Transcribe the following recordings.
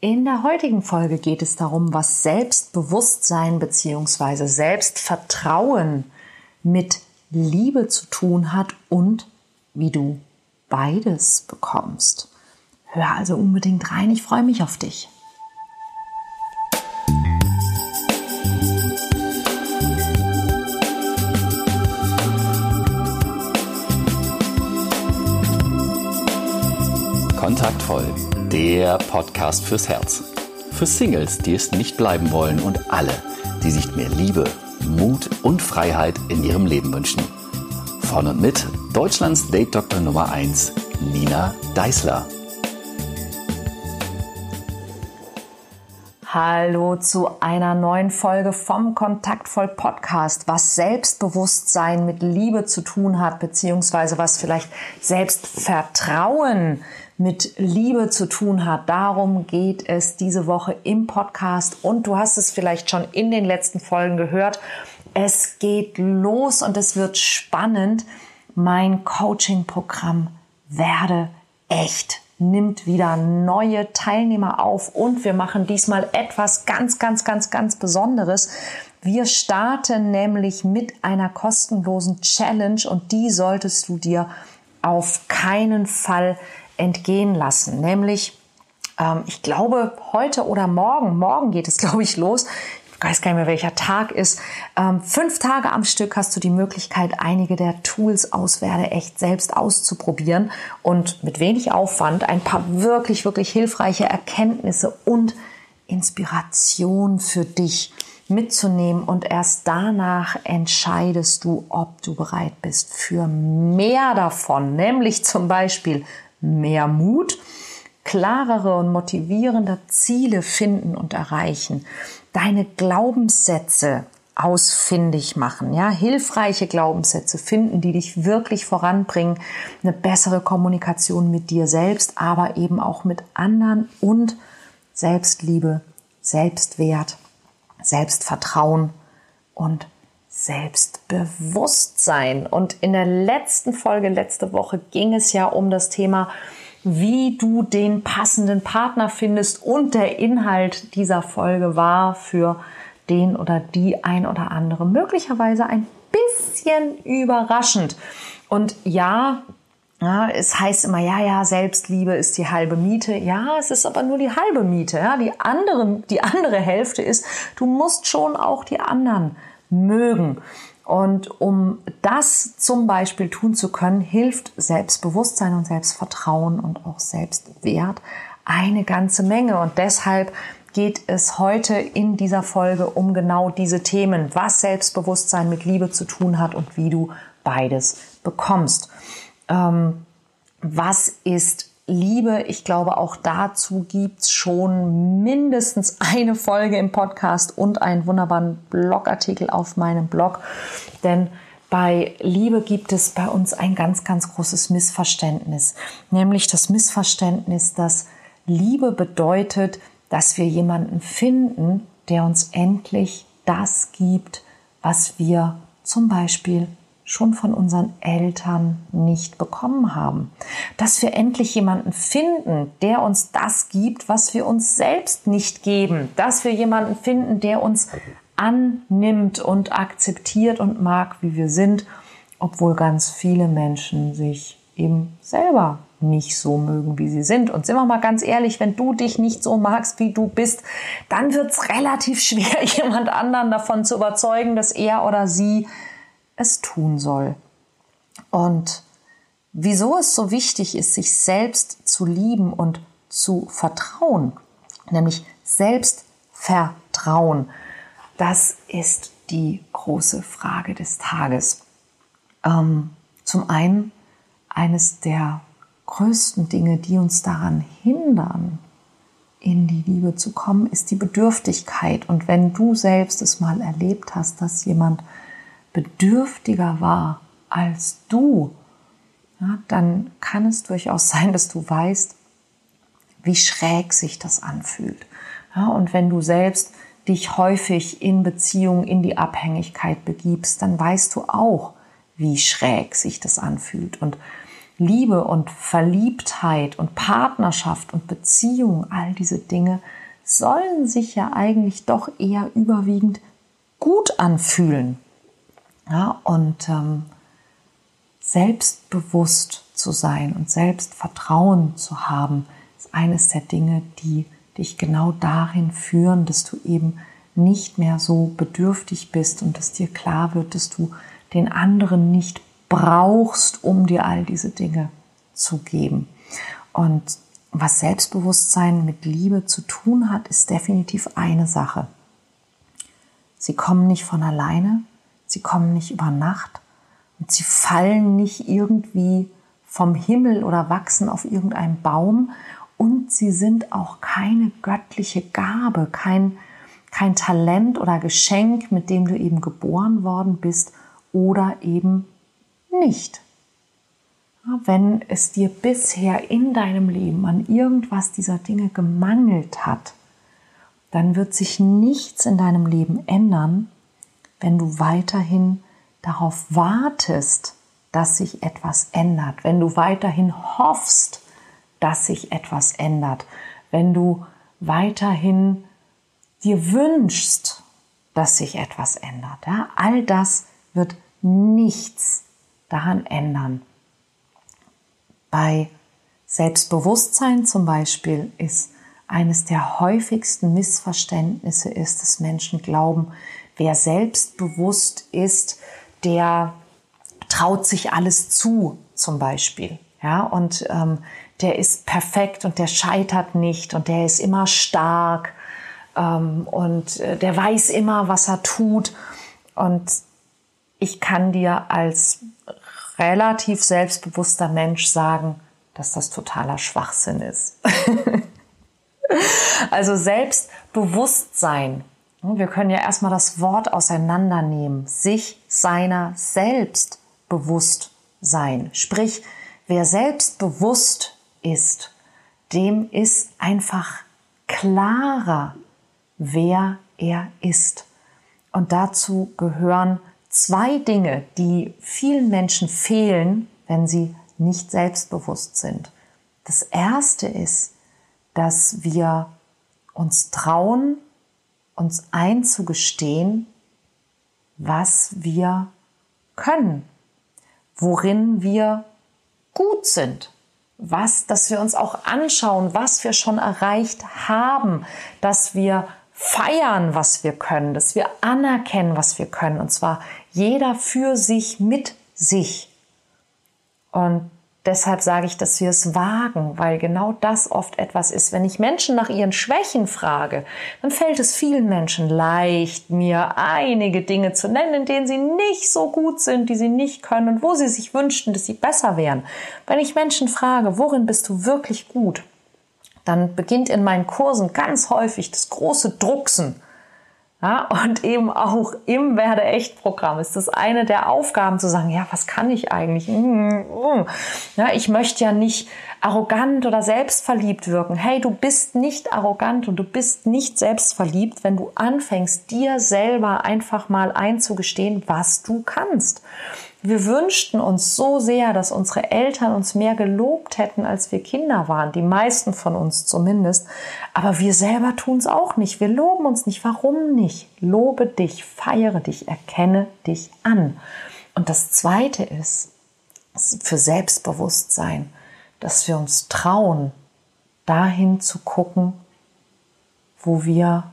In der heutigen Folge geht es darum, was Selbstbewusstsein bzw. Selbstvertrauen mit Liebe zu tun hat und wie du beides bekommst. Hör also unbedingt rein, ich freue mich auf dich. Der Podcast fürs Herz. Für Singles, die es nicht bleiben wollen und alle, die sich mehr Liebe, Mut und Freiheit in ihrem Leben wünschen. Von und mit Deutschlands Date Doktor Nummer 1, Nina Deißler. Hallo zu einer neuen Folge vom Kontaktvoll Podcast, was Selbstbewusstsein mit Liebe zu tun hat, beziehungsweise was vielleicht Selbstvertrauen mit Liebe zu tun hat. Darum geht es diese Woche im Podcast und du hast es vielleicht schon in den letzten Folgen gehört. Es geht los und es wird spannend. Mein Coaching-Programm werde echt nimmt wieder neue Teilnehmer auf und wir machen diesmal etwas ganz, ganz, ganz, ganz Besonderes. Wir starten nämlich mit einer kostenlosen Challenge und die solltest du dir auf keinen Fall entgehen lassen. Nämlich, ähm, ich glaube, heute oder morgen, morgen geht es, glaube ich, los. Ich weiß gar nicht mehr, welcher Tag ist. Ähm, fünf Tage am Stück hast du die Möglichkeit, einige der Tools aus Werde echt selbst auszuprobieren und mit wenig Aufwand ein paar wirklich, wirklich hilfreiche Erkenntnisse und Inspiration für dich mitzunehmen und erst danach entscheidest du, ob du bereit bist für mehr davon, nämlich zum Beispiel mehr Mut, klarere und motivierende Ziele finden und erreichen, deine Glaubenssätze ausfindig machen, ja, hilfreiche Glaubenssätze finden, die dich wirklich voranbringen, eine bessere Kommunikation mit dir selbst, aber eben auch mit anderen und Selbstliebe, Selbstwert, Selbstvertrauen und Selbstbewusstsein. Und in der letzten Folge, letzte Woche, ging es ja um das Thema, wie du den passenden Partner findest. Und der Inhalt dieser Folge war für den oder die ein oder andere möglicherweise ein bisschen überraschend. Und ja, ja, es heißt immer, ja, ja, Selbstliebe ist die halbe Miete. Ja, es ist aber nur die halbe Miete. Ja, die andere, die andere Hälfte ist, du musst schon auch die anderen mögen. Und um das zum Beispiel tun zu können, hilft Selbstbewusstsein und Selbstvertrauen und auch Selbstwert eine ganze Menge. Und deshalb geht es heute in dieser Folge um genau diese Themen, was Selbstbewusstsein mit Liebe zu tun hat und wie du beides bekommst. Ähm, was ist Liebe. Ich glaube, auch dazu gibt's schon mindestens eine Folge im Podcast und einen wunderbaren Blogartikel auf meinem Blog. Denn bei Liebe gibt es bei uns ein ganz, ganz großes Missverständnis. Nämlich das Missverständnis, dass Liebe bedeutet, dass wir jemanden finden, der uns endlich das gibt, was wir zum Beispiel schon von unseren Eltern nicht bekommen haben. Dass wir endlich jemanden finden, der uns das gibt, was wir uns selbst nicht geben. Dass wir jemanden finden, der uns annimmt und akzeptiert und mag, wie wir sind, obwohl ganz viele Menschen sich eben selber nicht so mögen, wie sie sind. Und sind wir mal ganz ehrlich, wenn du dich nicht so magst, wie du bist, dann wird es relativ schwer, jemand anderen davon zu überzeugen, dass er oder sie es tun soll. Und wieso es so wichtig ist, sich selbst zu lieben und zu vertrauen, nämlich Selbstvertrauen, das ist die große Frage des Tages. Ähm, zum einen eines der größten Dinge, die uns daran hindern, in die Liebe zu kommen, ist die Bedürftigkeit. Und wenn du selbst es mal erlebt hast, dass jemand bedürftiger war als du, ja, dann kann es durchaus sein, dass du weißt, wie schräg sich das anfühlt. Ja, und wenn du selbst dich häufig in Beziehung in die Abhängigkeit begibst, dann weißt du auch, wie schräg sich das anfühlt. Und Liebe und Verliebtheit und Partnerschaft und Beziehung, all diese Dinge sollen sich ja eigentlich doch eher überwiegend gut anfühlen. Ja, und ähm, selbstbewusst zu sein und Selbstvertrauen zu haben, ist eines der Dinge, die dich genau dahin führen, dass du eben nicht mehr so bedürftig bist und dass dir klar wird, dass du den anderen nicht brauchst, um dir all diese Dinge zu geben. Und was Selbstbewusstsein mit Liebe zu tun hat, ist definitiv eine Sache. Sie kommen nicht von alleine, sie kommen nicht über Nacht und sie fallen nicht irgendwie vom Himmel oder wachsen auf irgendeinem Baum und sie sind auch keine göttliche Gabe, kein, kein Talent oder Geschenk, mit dem du eben geboren worden bist oder eben nicht. Wenn es dir bisher in deinem Leben an irgendwas dieser Dinge gemangelt hat, dann wird sich nichts in deinem Leben ändern, wenn du weiterhin darauf wartest, dass sich etwas ändert, wenn du weiterhin hoffst, dass sich etwas ändert, wenn du weiterhin dir wünschst, dass sich etwas ändert. Ja? All das wird nichts daran ändern. Bei Selbstbewusstsein zum Beispiel ist eines der häufigsten Missverständnisse ist, dass Menschen glauben, wer selbstbewusst ist, der traut sich alles zu, zum Beispiel. Ja, und ähm, der ist perfekt und der scheitert nicht und der ist immer stark ähm, und äh, der weiß immer, was er tut. Und ich kann dir als relativ selbstbewusster Mensch sagen, dass das totaler Schwachsinn ist. also Selbstbewusstsein. Wir können ja erstmal das Wort auseinandernehmen. Sich seiner selbst bewusst sein. Sprich, wer selbstbewusst ist, dem ist einfach klarer, wer er ist. Und dazu gehören zwei Dinge, die vielen Menschen fehlen, wenn sie nicht selbstbewusst sind. Das erste ist, dass wir uns trauen, uns einzugestehen, was wir können, worin wir gut sind, was, dass wir uns auch anschauen, was wir schon erreicht haben, dass wir feiern, was wir können, dass wir anerkennen, was wir können, und zwar jeder für sich mit sich. Und deshalb sage ich, dass wir es wagen, weil genau das oft etwas ist. Wenn ich Menschen nach ihren Schwächen frage, dann fällt es vielen Menschen leicht, mir einige Dinge zu nennen, in denen sie nicht so gut sind, die sie nicht können und wo sie sich wünschten, dass sie besser wären. Wenn ich Menschen frage, worin bist du wirklich gut, dann beginnt in meinen Kursen ganz häufig das große Drucksen. Ja, und eben auch im Werde echt Programm ist das eine der Aufgaben zu sagen, ja, was kann ich eigentlich? Mm, mm. Ja, ich möchte ja nicht arrogant oder selbstverliebt wirken. Hey, du bist nicht arrogant und du bist nicht selbstverliebt, wenn du anfängst, dir selber einfach mal einzugestehen, was du kannst. Wir wünschten uns so sehr, dass unsere Eltern uns mehr gelobt hätten, als wir Kinder waren, die meisten von uns zumindest. Aber wir selber tun es auch nicht. Wir loben uns nicht. Warum nicht? Lobe dich, feiere dich, erkenne dich an. Und das Zweite ist für Selbstbewusstsein, dass wir uns trauen, dahin zu gucken, wo wir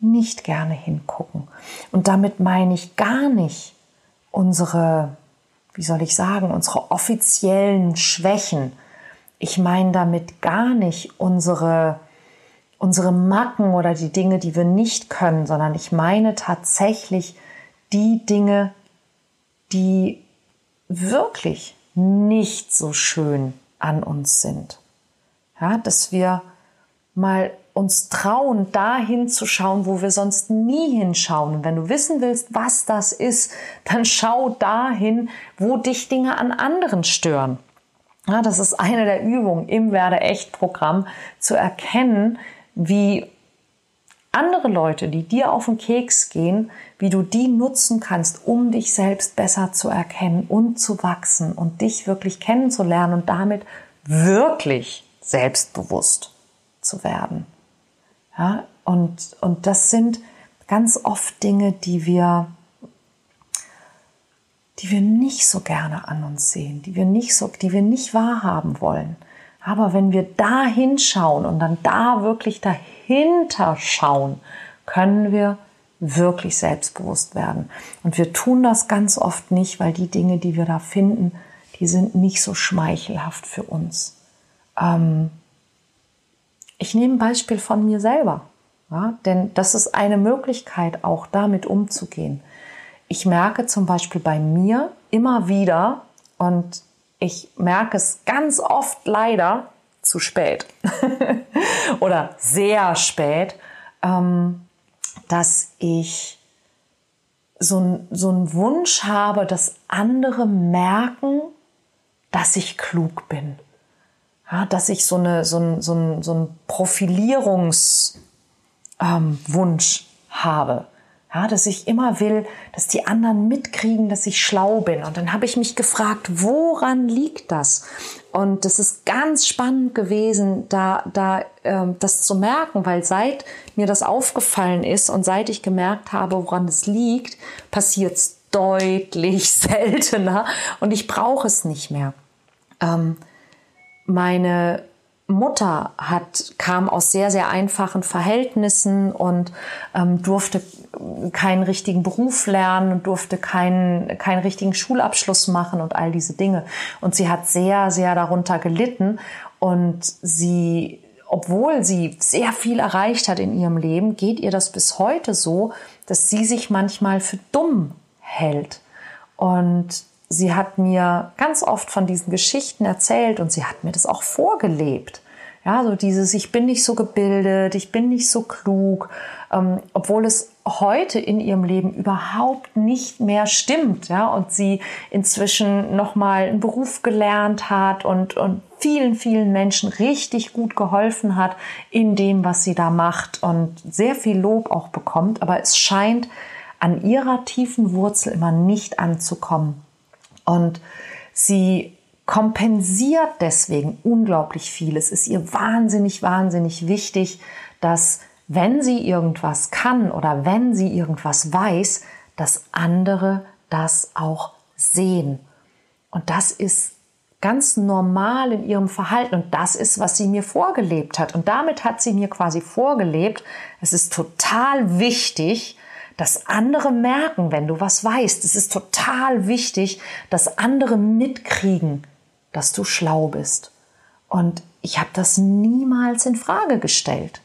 nicht gerne hingucken. Und damit meine ich gar nicht, unsere, wie soll ich sagen, unsere offiziellen Schwächen. Ich meine damit gar nicht unsere, unsere Macken oder die Dinge, die wir nicht können, sondern ich meine tatsächlich die Dinge, die wirklich nicht so schön an uns sind. Ja, dass wir mal uns trauen, dahin zu schauen, wo wir sonst nie hinschauen. Und wenn du wissen willst, was das ist, dann schau dahin, wo dich Dinge an anderen stören. Ja, das ist eine der Übungen im Werde echt Programm, zu erkennen, wie andere Leute, die dir auf den Keks gehen, wie du die nutzen kannst, um dich selbst besser zu erkennen und zu wachsen und dich wirklich kennenzulernen und damit wirklich selbstbewusst zu werden. Ja, und, und das sind ganz oft Dinge, die wir, die wir nicht so gerne an uns sehen, die wir nicht so, die wir nicht wahrhaben wollen. Aber wenn wir da hinschauen und dann da wirklich dahinter schauen, können wir wirklich selbstbewusst werden. Und wir tun das ganz oft nicht, weil die Dinge, die wir da finden, die sind nicht so schmeichelhaft für uns. Ähm ich nehme ein Beispiel von mir selber, ja, denn das ist eine Möglichkeit, auch damit umzugehen. Ich merke zum Beispiel bei mir immer wieder, und ich merke es ganz oft leider zu spät oder sehr spät, ähm, dass ich so, so einen Wunsch habe, dass andere merken, dass ich klug bin. Ja, dass ich so, eine, so, ein, so, ein, so ein Profilierungswunsch ähm, habe. Ja, dass ich immer will, dass die anderen mitkriegen, dass ich schlau bin. Und dann habe ich mich gefragt, woran liegt das? Und das ist ganz spannend gewesen, da, da ähm, das zu merken, weil seit mir das aufgefallen ist und seit ich gemerkt habe, woran es liegt, passiert es deutlich seltener und ich brauche es nicht mehr. Ähm, meine Mutter hat, kam aus sehr, sehr einfachen Verhältnissen und ähm, durfte keinen richtigen Beruf lernen und durfte keinen, keinen richtigen Schulabschluss machen und all diese Dinge. Und sie hat sehr, sehr darunter gelitten und sie, obwohl sie sehr viel erreicht hat in ihrem Leben, geht ihr das bis heute so, dass sie sich manchmal für dumm hält. Und sie hat mir ganz oft von diesen Geschichten erzählt und sie hat mir das auch vorgelebt. Ja, so dieses, ich bin nicht so gebildet, ich bin nicht so klug, ähm, obwohl es heute in ihrem Leben überhaupt nicht mehr stimmt, ja, und sie inzwischen nochmal einen Beruf gelernt hat und, und vielen, vielen Menschen richtig gut geholfen hat in dem, was sie da macht und sehr viel Lob auch bekommt, aber es scheint an ihrer tiefen Wurzel immer nicht anzukommen. Und sie kompensiert deswegen unglaublich viel. Es ist ihr wahnsinnig, wahnsinnig wichtig, dass wenn sie irgendwas kann oder wenn sie irgendwas weiß, dass andere das auch sehen. Und das ist ganz normal in ihrem Verhalten und das ist, was sie mir vorgelebt hat. Und damit hat sie mir quasi vorgelebt, es ist total wichtig, dass andere merken, wenn du was weißt. Es ist total wichtig, dass andere mitkriegen, dass du schlau bist. Und ich habe das niemals in Frage gestellt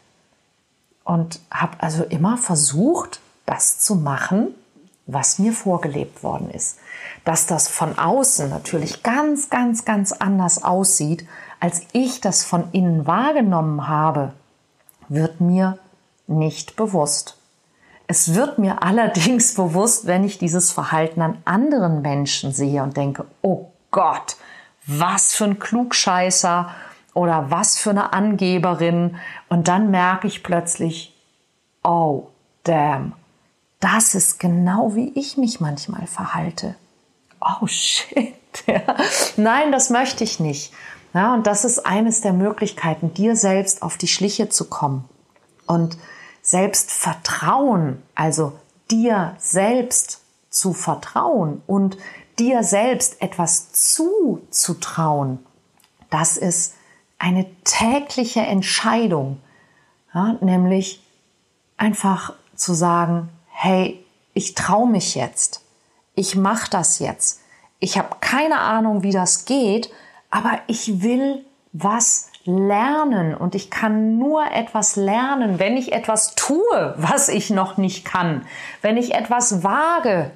und habe also immer versucht, das zu machen, was mir vorgelebt worden ist. Dass das von außen natürlich ganz, ganz, ganz anders aussieht, als ich das von innen wahrgenommen habe, wird mir nicht bewusst. Es wird mir allerdings bewusst, wenn ich dieses Verhalten an anderen Menschen sehe und denke, oh Gott, was für ein Klugscheißer oder was für eine Angeberin. Und dann merke ich plötzlich, oh, damn, das ist genau wie ich mich manchmal verhalte. Oh shit. Nein, das möchte ich nicht. Ja, und das ist eines der Möglichkeiten, dir selbst auf die Schliche zu kommen. Und Selbstvertrauen, also dir selbst zu vertrauen und dir selbst etwas zuzutrauen, das ist eine tägliche Entscheidung, ja, nämlich einfach zu sagen, hey, ich traue mich jetzt, ich mache das jetzt, ich habe keine Ahnung, wie das geht, aber ich will was lernen und ich kann nur etwas lernen, wenn ich etwas tue, was ich noch nicht kann, wenn ich etwas wage,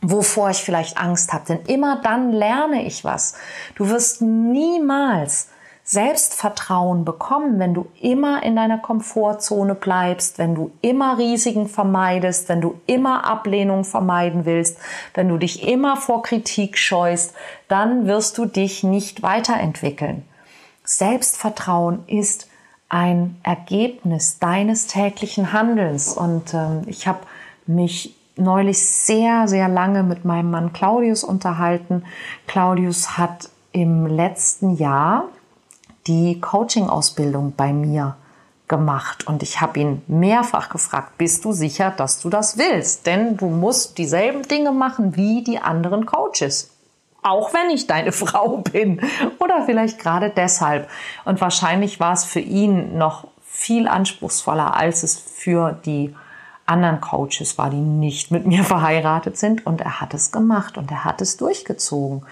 wovor ich vielleicht Angst habe, denn immer dann lerne ich was. Du wirst niemals Selbstvertrauen bekommen, wenn du immer in deiner Komfortzone bleibst, wenn du immer Risiken vermeidest, wenn du immer Ablehnung vermeiden willst, wenn du dich immer vor Kritik scheust, dann wirst du dich nicht weiterentwickeln. Selbstvertrauen ist ein Ergebnis deines täglichen Handelns. Und ähm, ich habe mich neulich sehr, sehr lange mit meinem Mann Claudius unterhalten. Claudius hat im letzten Jahr die Coaching-Ausbildung bei mir gemacht und ich habe ihn mehrfach gefragt, bist du sicher, dass du das willst? Denn du musst dieselben Dinge machen wie die anderen Coaches. Auch wenn ich deine Frau bin oder vielleicht gerade deshalb. Und wahrscheinlich war es für ihn noch viel anspruchsvoller, als es für die anderen Coaches war, die nicht mit mir verheiratet sind. Und er hat es gemacht und er hat es durchgezogen.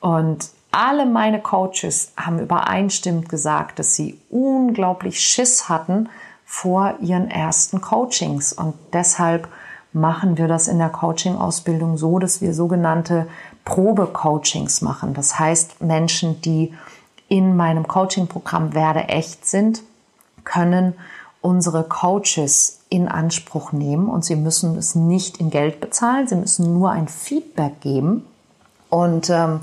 Und alle meine Coaches haben übereinstimmend gesagt, dass sie unglaublich Schiss hatten vor ihren ersten Coachings. Und deshalb machen wir das in der Coaching-Ausbildung so, dass wir sogenannte Probe-Coachings machen. Das heißt, Menschen, die in meinem Coaching-Programm Werde echt sind, können unsere Coaches in Anspruch nehmen und sie müssen es nicht in Geld bezahlen, sie müssen nur ein Feedback geben. Und ähm,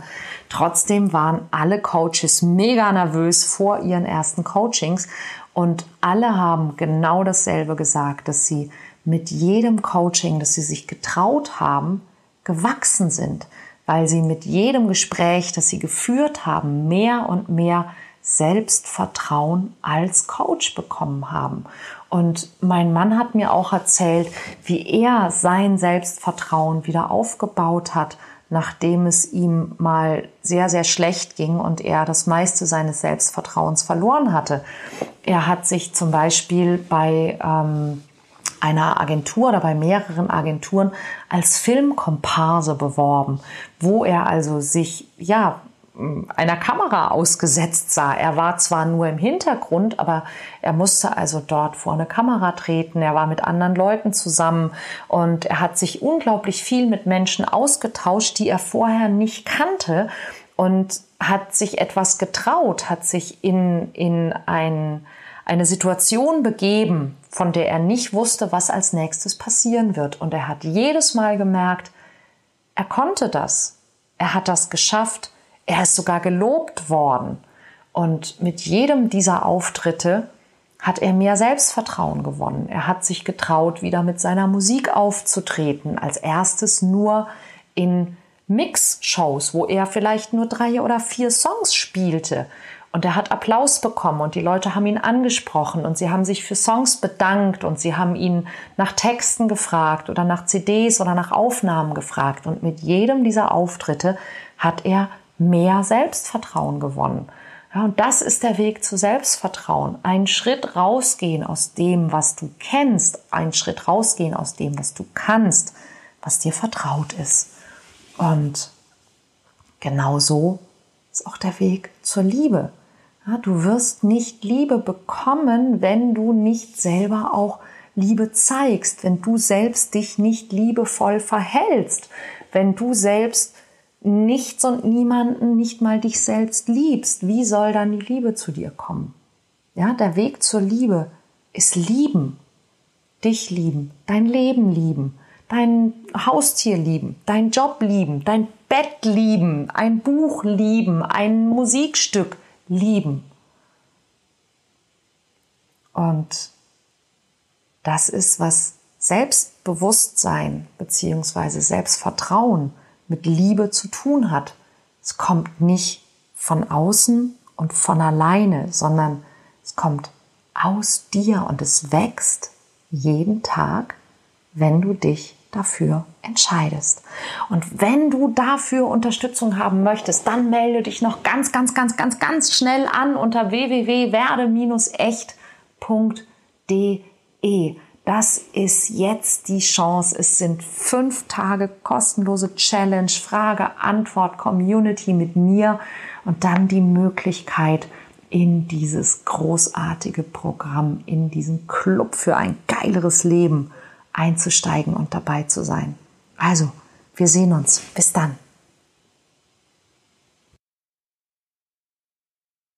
Trotzdem waren alle Coaches mega nervös vor ihren ersten Coachings und alle haben genau dasselbe gesagt, dass sie mit jedem Coaching, das sie sich getraut haben, gewachsen sind, weil sie mit jedem Gespräch, das sie geführt haben, mehr und mehr Selbstvertrauen als Coach bekommen haben. Und mein Mann hat mir auch erzählt, wie er sein Selbstvertrauen wieder aufgebaut hat nachdem es ihm mal sehr, sehr schlecht ging und er das meiste seines Selbstvertrauens verloren hatte. Er hat sich zum Beispiel bei ähm, einer Agentur oder bei mehreren Agenturen als Filmkomparse beworben, wo er also sich ja einer Kamera ausgesetzt sah. Er war zwar nur im Hintergrund, aber er musste also dort vor eine Kamera treten. Er war mit anderen Leuten zusammen und er hat sich unglaublich viel mit Menschen ausgetauscht, die er vorher nicht kannte und hat sich etwas getraut, hat sich in, in ein, eine Situation begeben, von der er nicht wusste, was als nächstes passieren wird. Und er hat jedes Mal gemerkt, er konnte das. Er hat das geschafft er ist sogar gelobt worden. Und mit jedem dieser Auftritte hat er mehr Selbstvertrauen gewonnen. Er hat sich getraut, wieder mit seiner Musik aufzutreten. Als erstes nur in Mix-Shows, wo er vielleicht nur drei oder vier Songs spielte. Und er hat Applaus bekommen und die Leute haben ihn angesprochen und sie haben sich für Songs bedankt und sie haben ihn nach Texten gefragt oder nach CDs oder nach Aufnahmen gefragt. Und mit jedem dieser Auftritte hat er mehr Selbstvertrauen gewonnen. Ja, und das ist der Weg zu Selbstvertrauen. Ein Schritt rausgehen aus dem, was du kennst, ein Schritt rausgehen aus dem, was du kannst, was dir vertraut ist. Und genauso ist auch der Weg zur Liebe. Ja, du wirst nicht Liebe bekommen, wenn du nicht selber auch Liebe zeigst, wenn du selbst dich nicht liebevoll verhältst, wenn du selbst nichts und niemanden, nicht mal dich selbst liebst, wie soll dann die Liebe zu dir kommen? Ja, der Weg zur Liebe ist lieben. Dich lieben, dein Leben lieben, dein Haustier lieben, dein Job lieben, dein Bett lieben, ein Buch lieben, ein Musikstück lieben. Und das ist, was Selbstbewusstsein bzw. Selbstvertrauen mit Liebe zu tun hat. Es kommt nicht von außen und von alleine, sondern es kommt aus dir und es wächst jeden Tag, wenn du dich dafür entscheidest. Und wenn du dafür Unterstützung haben möchtest, dann melde dich noch ganz, ganz, ganz, ganz, ganz schnell an unter www.werde-echt.de. Das ist jetzt die Chance. Es sind fünf Tage kostenlose Challenge, Frage, Antwort, Community mit mir und dann die Möglichkeit, in dieses großartige Programm, in diesen Club für ein geileres Leben einzusteigen und dabei zu sein. Also, wir sehen uns. Bis dann.